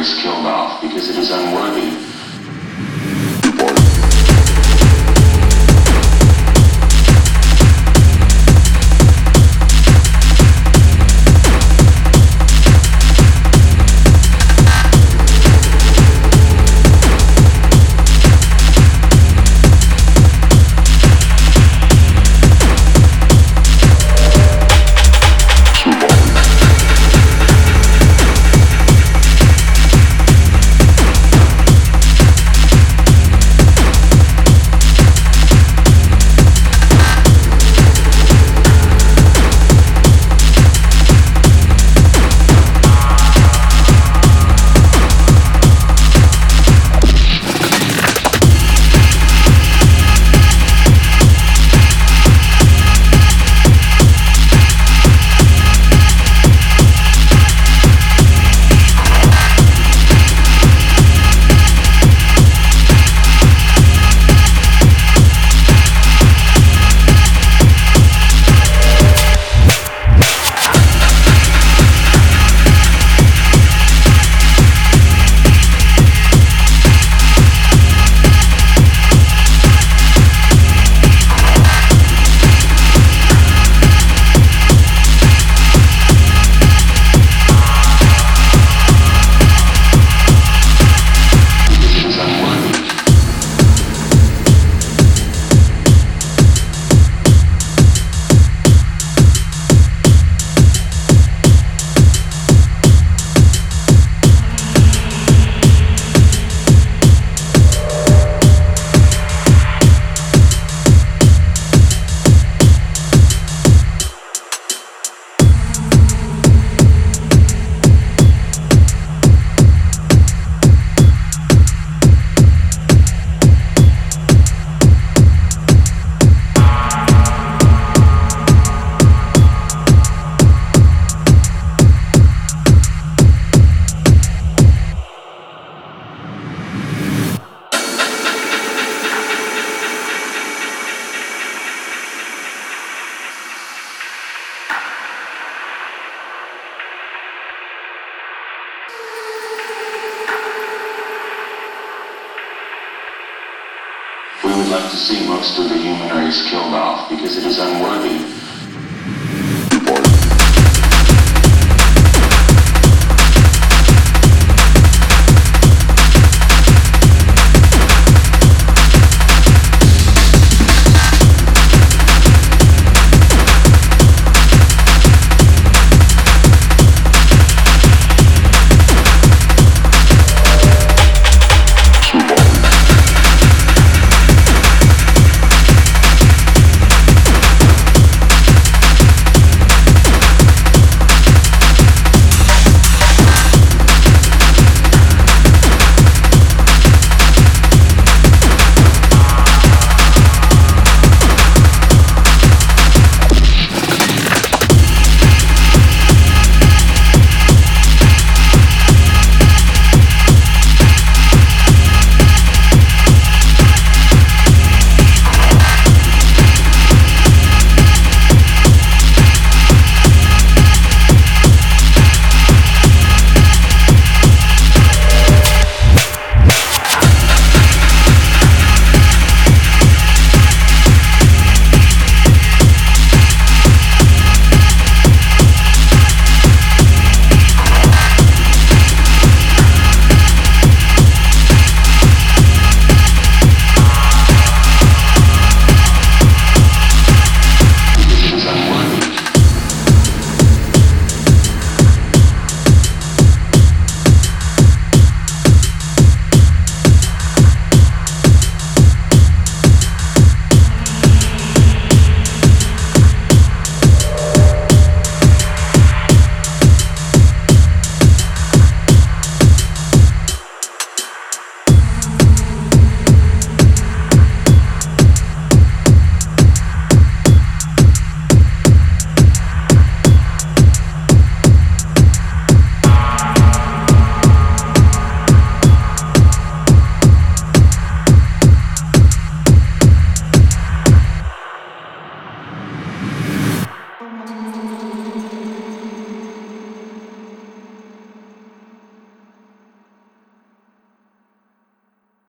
is killed off because it is unworthy. We would like to see most of the human race killed off because it is unworthy